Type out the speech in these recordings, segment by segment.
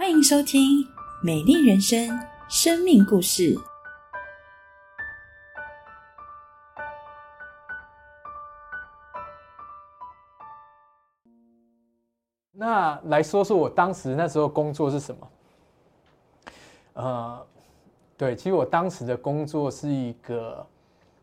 欢迎收听《美丽人生》生命故事。那来说说我当时那时候工作是什么？呃，对，其实我当时的工作是一个，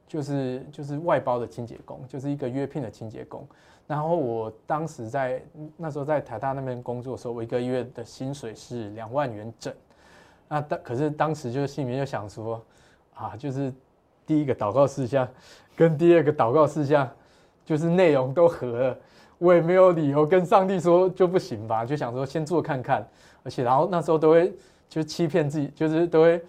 就是就是外包的清洁工，就是一个约聘的清洁工。然后我当时在那时候在台大那边工作的时候，我一个月的薪水是两万元整。那当可是当时就是心里面就想说，啊，就是第一个祷告事项跟第二个祷告事项，就是内容都合了，我也没有理由跟上帝说就不行吧，就想说先做看看。而且然后那时候都会就欺骗自己，就是都会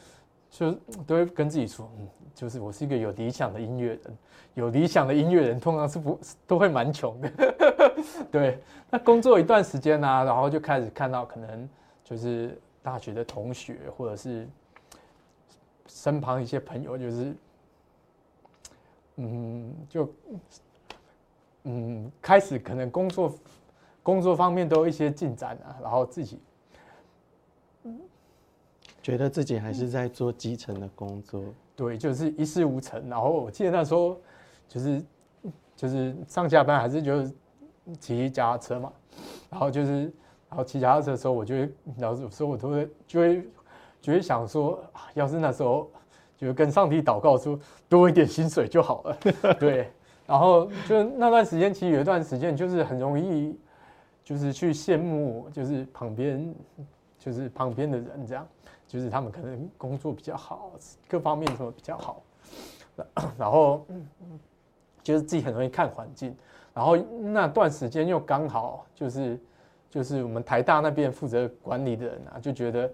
就都会跟自己说，嗯，就是我是一个有理想的音乐人。有理想的音乐人通常是不都会蛮穷的，对。那工作一段时间呢，然后就开始看到可能就是大学的同学或者是身旁一些朋友，就是嗯，就嗯开始可能工作工作方面都有一些进展啊，然后自己觉得自己还是在做基层的工作，对，就是一事无成。然后我记得那时候。就是就是上下班还是就是骑脚踏车嘛，然后就是然后骑脚踏车的时候，我就会老是有时候我都会就会就会想说，要是那时候就跟上帝祷告说多一点薪水就好了，对。然后就那段时间，其实有一段时间就是很容易就是去羡慕，就是旁边就是旁边的人这样，就是他们可能工作比较好，各方面什么比较好，然后。就是自己很容易看环境，然后那段时间又刚好就是就是我们台大那边负责管理的人啊，就觉得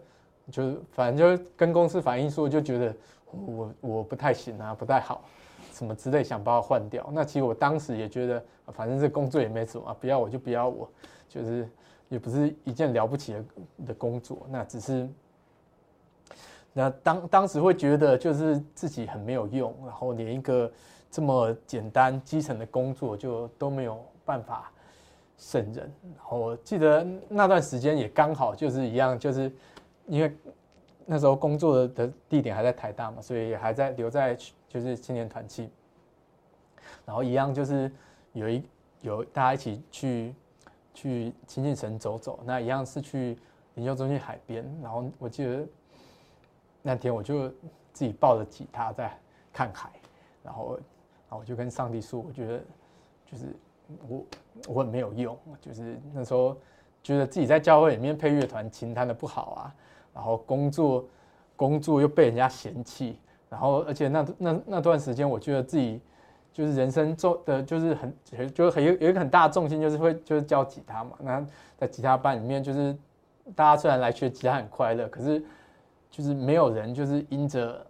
就是反正就跟公司反映说，就觉得我我不太行啊，不太好，什么之类，想把我换掉。那其实我当时也觉得，反正这工作也没什么，不要我就不要我，就是也不是一件了不起的的工作，那只是那当当时会觉得就是自己很没有用，然后连一个。这么简单基层的工作就都没有办法胜任。然后我记得那段时间也刚好就是一样，就是因为那时候工作的地点还在台大嘛，所以还在留在就是青年团契。然后一样就是有一有大家一起去去亲近神走走，那一样是去研究中心海边。然后我记得那天我就自己抱着吉他在看海，然后。我就跟上帝说，我觉得就是我我很没有用，就是那时候觉得自己在教会里面配乐团琴弹的不好啊，然后工作工作又被人家嫌弃，然后而且那那那段时间，我觉得自己就是人生重的，就是很就是很有有一个很大的重心，就是会就是教吉他嘛。那在吉他班里面，就是大家虽然来学吉他很快乐，可是就是没有人就是因着。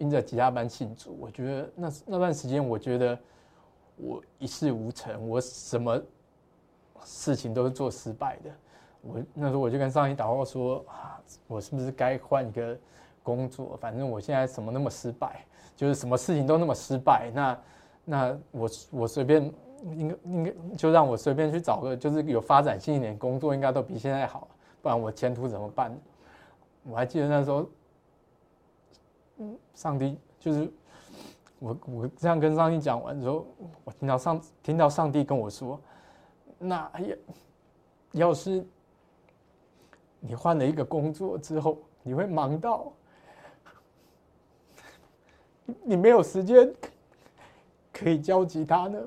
因着吉他班庆祝，我觉得那那段时间，我觉得我一事无成，我什么事情都是做失败的。我那时候我就跟上一祷告说啊，我是不是该换一个工作？反正我现在什么那么失败，就是什么事情都那么失败。那那我我随便应该应该就让我随便去找个就是有发展性一点工作，应该都比现在好。不然我前途怎么办？我还记得那时候。上帝就是我，我这样跟上帝讲完之后，我听到上听到上帝跟我说：“那要要是你换了一个工作之后，你会忙到你没有时间可以教吉他呢。”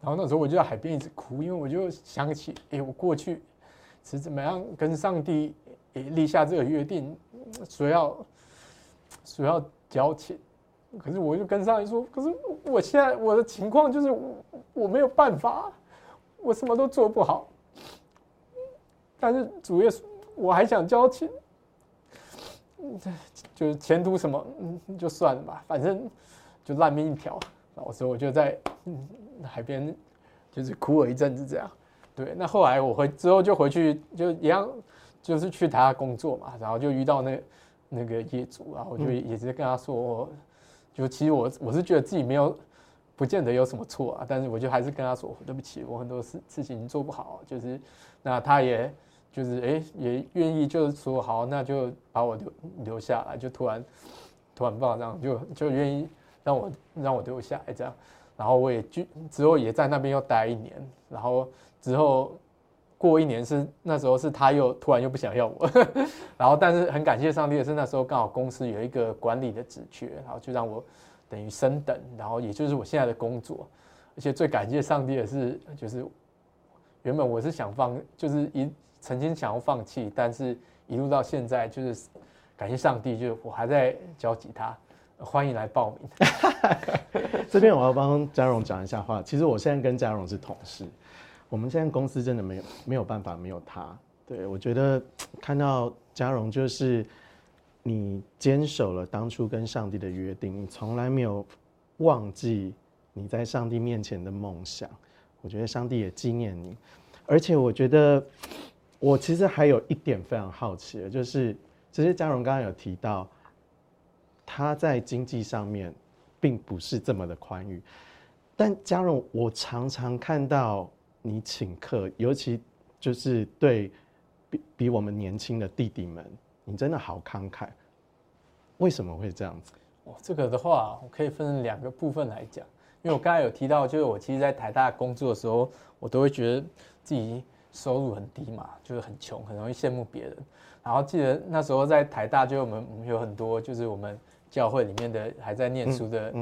然后那时候我就在海边一直哭，因为我就想起，哎，我过去是怎么样跟上帝。立下这个约定，说要说要交钱，可是我就跟上帝说，可是我现在我的情况就是我没有办法，我什么都做不好。但是主页我还想交钱，就是前途什么，嗯，就算了吧，反正就烂命一条。然后所以我就在海边就是哭了一阵子，这样。对，那后来我回之后就回去就一样。就是去他工作嘛，然后就遇到那那个业主，然后我就也是跟他说，就其实我我是觉得自己没有不见得有什么错啊，但是我就还是跟他说对不起，我很多事事情做不好，就是那他也就是哎也愿意就是说好，那就把我留留下来，就突然突然放这样就就愿意让我让我留下来这样，然后我也就之后也在那边又待一年，然后之后过一年是那时候是他又突然又不想要我，然后但是很感谢上帝的是那时候刚好公司有一个管理的职缺，然后就让我。等于升等，然后也就是我现在的工作，而且最感谢上帝的是，就是原本我是想放，就是一曾经想要放弃，但是一路到现在，就是感谢上帝，就是我还在教吉他，欢迎来报名。这边我要帮嘉荣讲一下话，其实我现在跟嘉荣是同事，我们现在公司真的没有没有办法没有他。对我觉得看到嘉荣就是。你坚守了当初跟上帝的约定，你从来没有忘记你在上帝面前的梦想。我觉得上帝也纪念你，而且我觉得我其实还有一点非常好奇的，就是其实嘉荣刚刚有提到，他在经济上面并不是这么的宽裕，但嘉荣，我常常看到你请客，尤其就是对比比我们年轻的弟弟们。你真的好慷慨，为什么会这样子？哦，这个的话，我可以分成两个部分来讲。因为我刚才有提到，就是我其实，在台大工作的时候，我都会觉得自己收入很低嘛，就是很穷，很容易羡慕别人。然后记得那时候在台大，就我们有很多，就是我们教会里面的还在念书的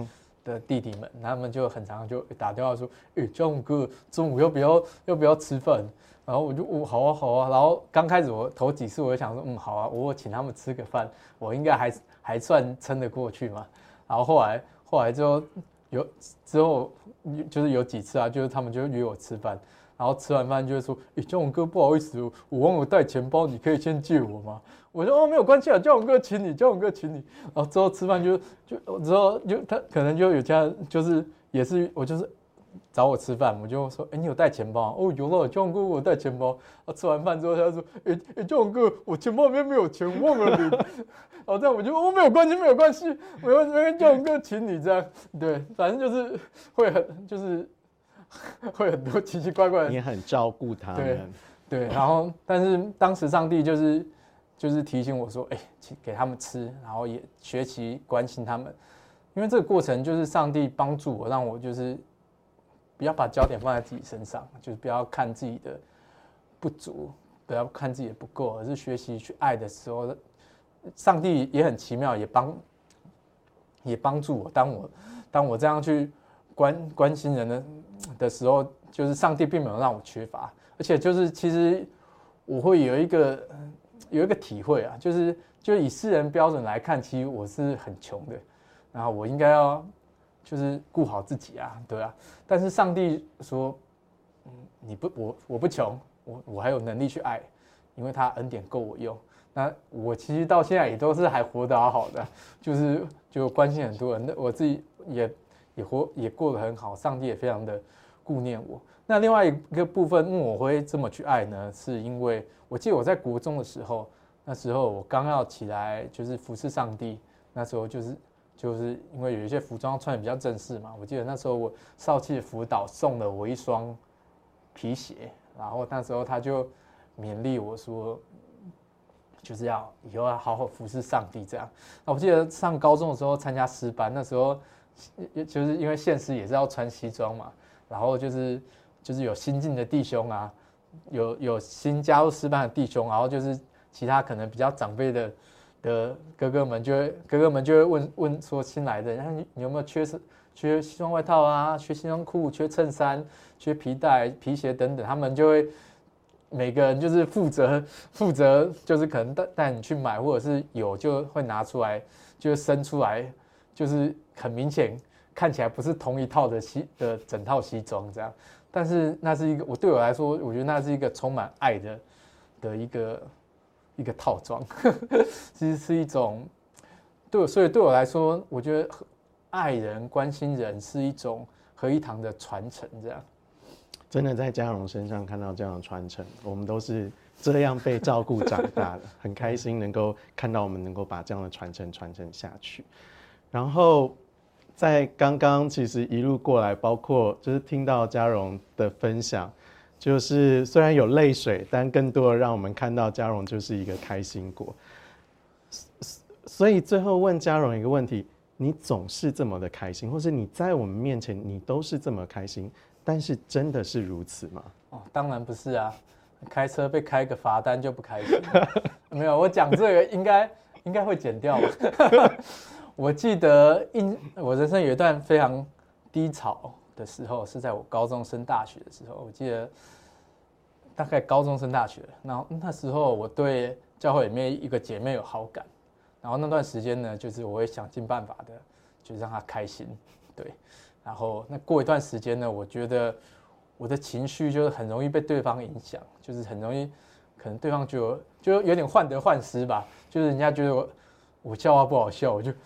的弟弟们，他们就很常就打电话说：“哎，中午哥，中午要不要要不要吃饭？”然后我就哦好啊好啊，然后刚开始我头几次我就想说嗯好啊，我请他们吃个饭，我应该还还算撑得过去嘛。然后后来后来之后有之后就是有几次啊，就是他们就约我吃饭，然后吃完饭就会说，哎，江永哥不好意思，我忘了带钱包，你可以先借我吗？我说哦没有关系啊，江永哥请你，江永哥请你。然后之后吃饭就就之后就他可能就有家就是也是我就是。找我吃饭，我就说：“哎，你有带钱包？”哦，有了，壮哥，我带钱包。啊，吃完饭之后，他说：“哎哎，壮哥，我钱包里面没有钱，忘了领。” 然后这样我就哦，没有关系，没有关系，没关系，没关系，壮哥，请你这样。对，反正就是会很，就是 会很多奇奇怪怪的。你很照顾他们，对。然后，但是当时上帝就是就是提醒我说：“哎，请给他们吃，然后也学习关心他们，因为这个过程就是上帝帮助我，让我就是。”不要把焦点放在自己身上，就是不要看自己的不足，不要看自己的不够，而是学习去爱的时候，上帝也很奇妙，也帮也帮助我。当我当我这样去关关心人的的时候，就是上帝并没有让我缺乏，而且就是其实我会有一个有一个体会啊，就是就以世人标准来看，其实我是很穷的，然后我应该要。就是顾好自己啊，对啊。但是上帝说，嗯，你不，我我不穷，我我还有能力去爱，因为他恩典够我用。那我其实到现在也都是还活得好好的，就是就关心很多人，那我自己也也活也过得很好，上帝也非常的顾念我。那另外一个部分，我会这么去爱呢，是因为我记得我在国中的时候，那时候我刚要起来就是服侍上帝，那时候就是。就是因为有一些服装穿的比较正式嘛，我记得那时候我少气的辅导送了我一双皮鞋，然后那时候他就勉励我说，就是要以后要好好服侍上帝这样。那我记得上高中的时候参加诗班，那时候就是因为现实也是要穿西装嘛，然后就是就是有新进的弟兄啊，有有新加入师班的弟兄，然后就是其他可能比较长辈的。的哥哥们就会，哥哥们就会问问说新来的，然后你有没有缺是缺西装外套啊，缺西装裤，缺衬衫，缺皮带、皮鞋等等，他们就会每个人就是负责负责，就是可能带带你去买，或者是有就会拿出来，就会伸出来，就是很明显看起来不是同一套的西的整套西装这样，但是那是一个我对我来说，我觉得那是一个充满爱的的一个。一个套装，其实是一种对，所以对我来说，我觉得爱人、关心人是一种合一堂的传承。这样，真的在嘉荣身上看到这样的传承，我们都是这样被照顾长大的，很开心能够看到我们能够把这样的传承传承下去。然后，在刚刚其实一路过来，包括就是听到嘉荣的分享，就是虽然有泪水，但更多的让我们看到嘉荣就是一个开心果。所以最后问嘉荣一个问题：你总是这么的开心，或是你在我们面前你都是这么开心，但是真的是如此吗？哦，当然不是啊，开车被开个罚单就不开心。没有，我讲这个应该应该会剪掉吧。我记得印我人生有一段非常低潮的时候，是在我高中升大学的时候。我记得大概高中升大学，然后那时候我对教会里面一个姐妹有好感，然后那段时间呢，就是我会想尽办法的，就让她开心，对。然后那过一段时间呢，我觉得我的情绪就是很容易被对方影响，就是很容易可能对方就就有点患得患失吧，就是人家觉得我我笑话不好笑，我就。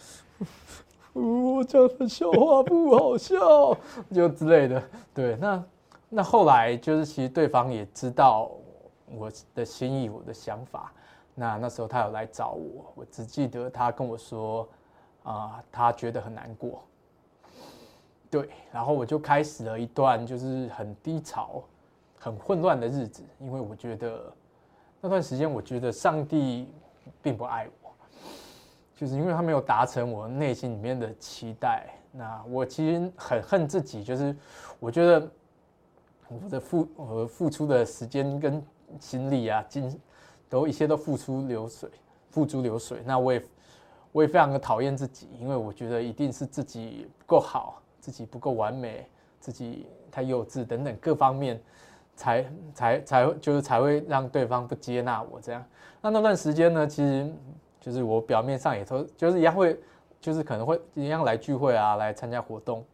我讲的笑话不好笑，就之类的。对，那那后来就是其实对方也知道我的心意，我的想法。那那时候他有来找我，我只记得他跟我说啊，他觉得很难过。对，然后我就开始了一段就是很低潮、很混乱的日子，因为我觉得那段时间，我觉得上帝并不爱我。就是因为他没有达成我内心里面的期待，那我其实很恨自己。就是我觉得我的付我付出的时间跟心力啊，精都一切都付出流水，付诸流水。那我也我也非常的讨厌自己，因为我觉得一定是自己不够好，自己不够完美，自己太幼稚等等各方面，才才才就是才会让对方不接纳我这样。那那段时间呢，其实。就是我表面上也都就是一样会，就是可能会一样来聚会啊，来参加活动。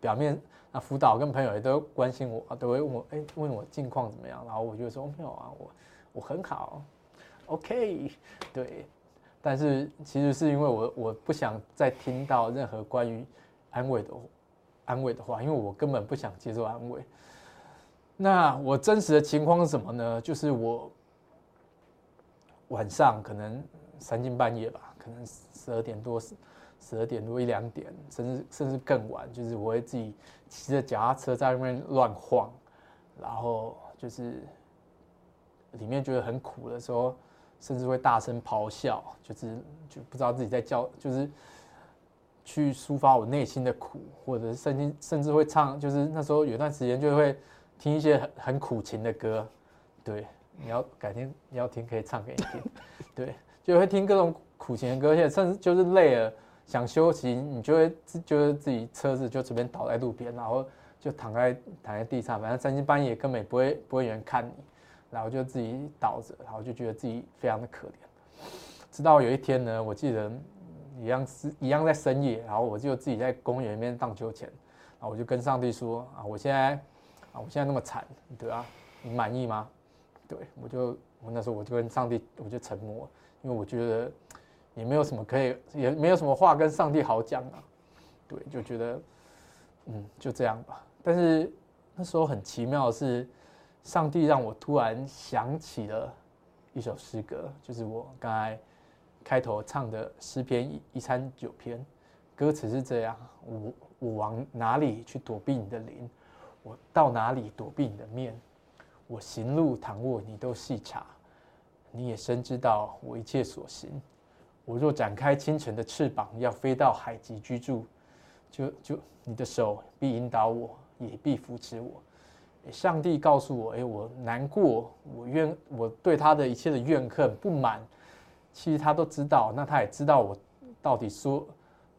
表面那辅导跟朋友也都关心我，都会问我，哎，问我近况怎么样？然后我就说没有啊，我我很好，OK，对。但是其实是因为我我不想再听到任何关于安慰的安慰的话，因为我根本不想接受安慰。那我真实的情况是什么呢？就是我晚上可能。三更半夜吧，可能十二点多、十十二点多一两点，甚至甚至更晚，就是我会自己骑着脚踏车在外面乱晃，然后就是里面觉得很苦的时候，甚至会大声咆哮，就是就不知道自己在叫，就是去抒发我内心的苦，或者是甚至甚至会唱，就是那时候有段时间就会听一些很很苦情的歌，对，你要改天你要听可以唱给你听，对。就会听各种苦情的歌，而且甚至就是累了想休息，你就会自就是自己车子就随便倒在路边，然后就躺在躺在地上，反正三更半夜根本不会不会有人看你，然后就自己倒着，然后就觉得自己非常的可怜。直到有一天呢，我记得一样是一样在深夜，然后我就自己在公园里面荡秋千，然后我就跟上帝说啊，我现在啊我现在那么惨，对啊，你满意吗？对我就我那时候我就跟上帝我就沉默。因为我觉得也没有什么可以，也没有什么话跟上帝好讲啊，对，就觉得嗯就这样吧。但是那时候很奇妙的是，上帝让我突然想起了一首诗歌，就是我刚才开头唱的诗篇一一三九篇，歌词是这样：我我往哪里去躲避你的灵？我到哪里躲避你的面？我行路躺卧，你都细察。你也深知道我一切所行。我若展开清晨的翅膀，要飞到海极居住，就就你的手必引导我，也必扶持我。上帝告诉我：，哎，我难过，我怨，我对他的一切的怨恨不满，其实他都知道。那他也知道我到底说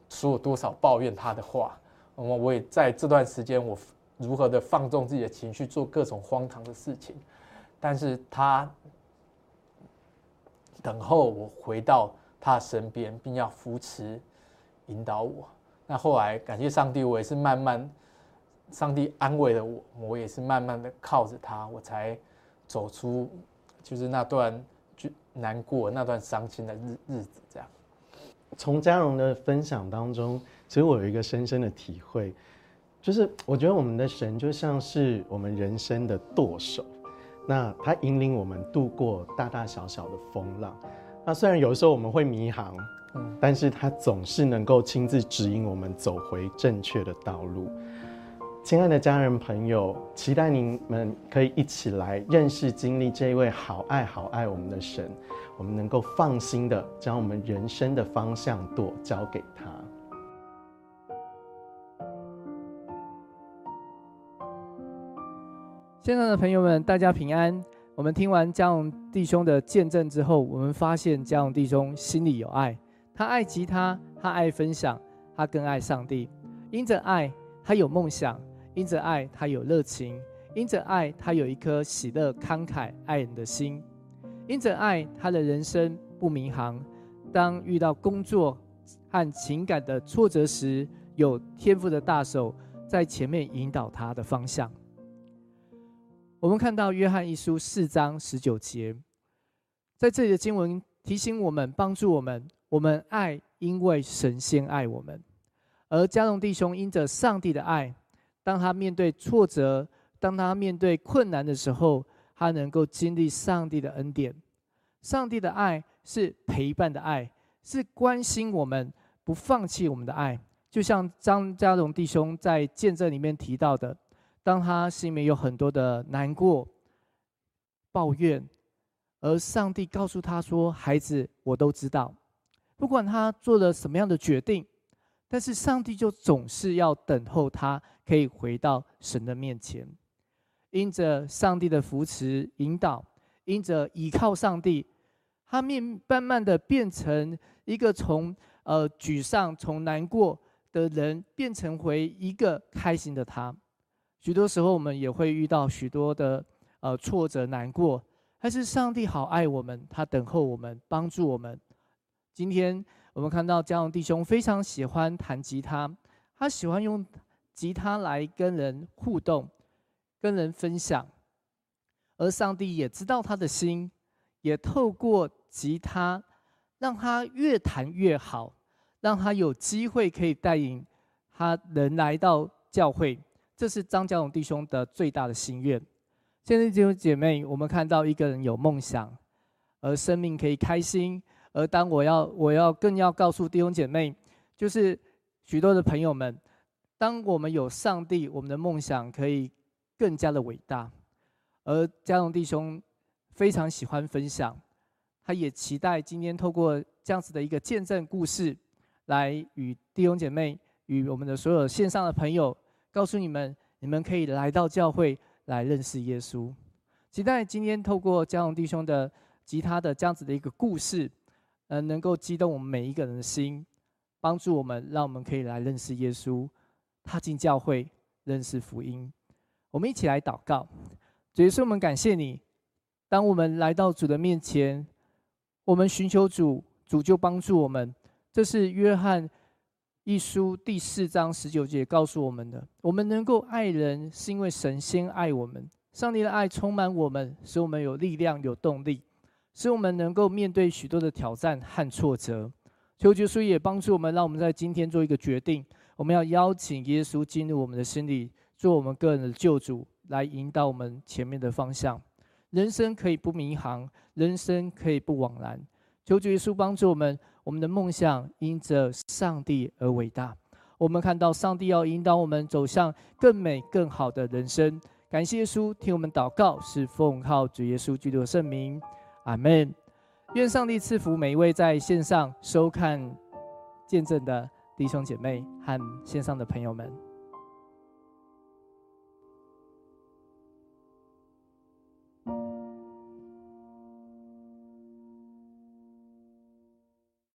说了多少抱怨他的话。那么我也在这段时间，我如何的放纵自己的情绪，做各种荒唐的事情。但是他。等候我回到他身边，并要扶持、引导我。那后来感谢上帝，我也是慢慢，上帝安慰了我，我也是慢慢的靠着他，我才走出就是那段就难过、那段伤心的日日子。这样，从嘉荣的分享当中，其实我有一个深深的体会，就是我觉得我们的神就像是我们人生的舵手。那他引领我们度过大大小小的风浪，那虽然有时候我们会迷航，嗯但是他总是能够亲自指引我们走回正确的道路。亲爱的家人朋友，期待你们可以一起来认识、经历这一位好爱、好爱我们的神，我们能够放心的将我们人生的方向舵交给他。线上的朋友们，大家平安。我们听完嘉荣弟兄的见证之后，我们发现嘉荣弟兄心里有爱，他爱吉他，他爱分享，他更爱上帝。因着爱，他有梦想；因着爱，他有热情；因着爱，他有一颗喜乐、慷慨、爱人的心；因着爱，他的人生不迷航。当遇到工作和情感的挫折时，有天赋的大手在前面引导他的方向。我们看到约翰一书四章十九节，在这里的经文提醒我们，帮助我们，我们爱，因为神先爱我们。而加隆弟兄因着上帝的爱，当他面对挫折，当他面对困难的时候，他能够经历上帝的恩典。上帝的爱是陪伴的爱，是关心我们，不放弃我们的爱。就像张家荣弟兄在见证里面提到的。当他心里面有很多的难过、抱怨，而上帝告诉他说：“孩子，我都知道，不管他做了什么样的决定，但是上帝就总是要等候他可以回到神的面前，因着上帝的扶持引导，因着依靠上帝，他面慢慢的变成一个从呃沮丧、从难过的人，变成回一个开心的他。”许多时候，我们也会遇到许多的呃挫折、难过，但是上帝好爱我们，他等候我们，帮助我们。今天我们看到嘉荣弟兄非常喜欢弹吉他，他喜欢用吉他来跟人互动、跟人分享，而上帝也知道他的心，也透过吉他让他越弹越好，让他有机会可以带领他人来到教会。这是张家荣弟兄的最大的心愿。现在弟兄姐妹，我们看到一个人有梦想，而生命可以开心。而当我要，我要更要告诉弟兄姐妹，就是许多的朋友们，当我们有上帝，我们的梦想可以更加的伟大。而家荣弟兄非常喜欢分享，他也期待今天透过这样子的一个见证故事，来与弟兄姐妹与我们的所有线上的朋友。告诉你们，你们可以来到教会来认识耶稣。期待今天透过嘉荣弟兄的吉他的这样子的一个故事，呃，能够激动我们每一个人的心，帮助我们，让我们可以来认识耶稣，踏进教会，认识福音。我们一起来祷告，主耶稣，我们感谢你。当我们来到主的面前，我们寻求主，主就帮助我们。这是约翰。一书第四章十九节告诉我们的：我们能够爱人，是因为神先爱我们。上帝的爱充满我们，使我们有力量、有动力，使我们能够面对许多的挑战和挫折。求耶稣也帮助我们，让我们在今天做一个决定：我们要邀请耶稣进入我们的心里，做我们个人的救主，来引导我们前面的方向。人生可以不迷航，人生可以不枉然。求主耶稣帮助我们。我们的梦想因着上帝而伟大。我们看到上帝要引导我们走向更美、更好的人生。感谢耶稣，听我们祷告，是奉靠主耶稣基督的圣名，阿门。愿上帝赐福每一位在线上收看见证的弟兄姐妹和线上的朋友们。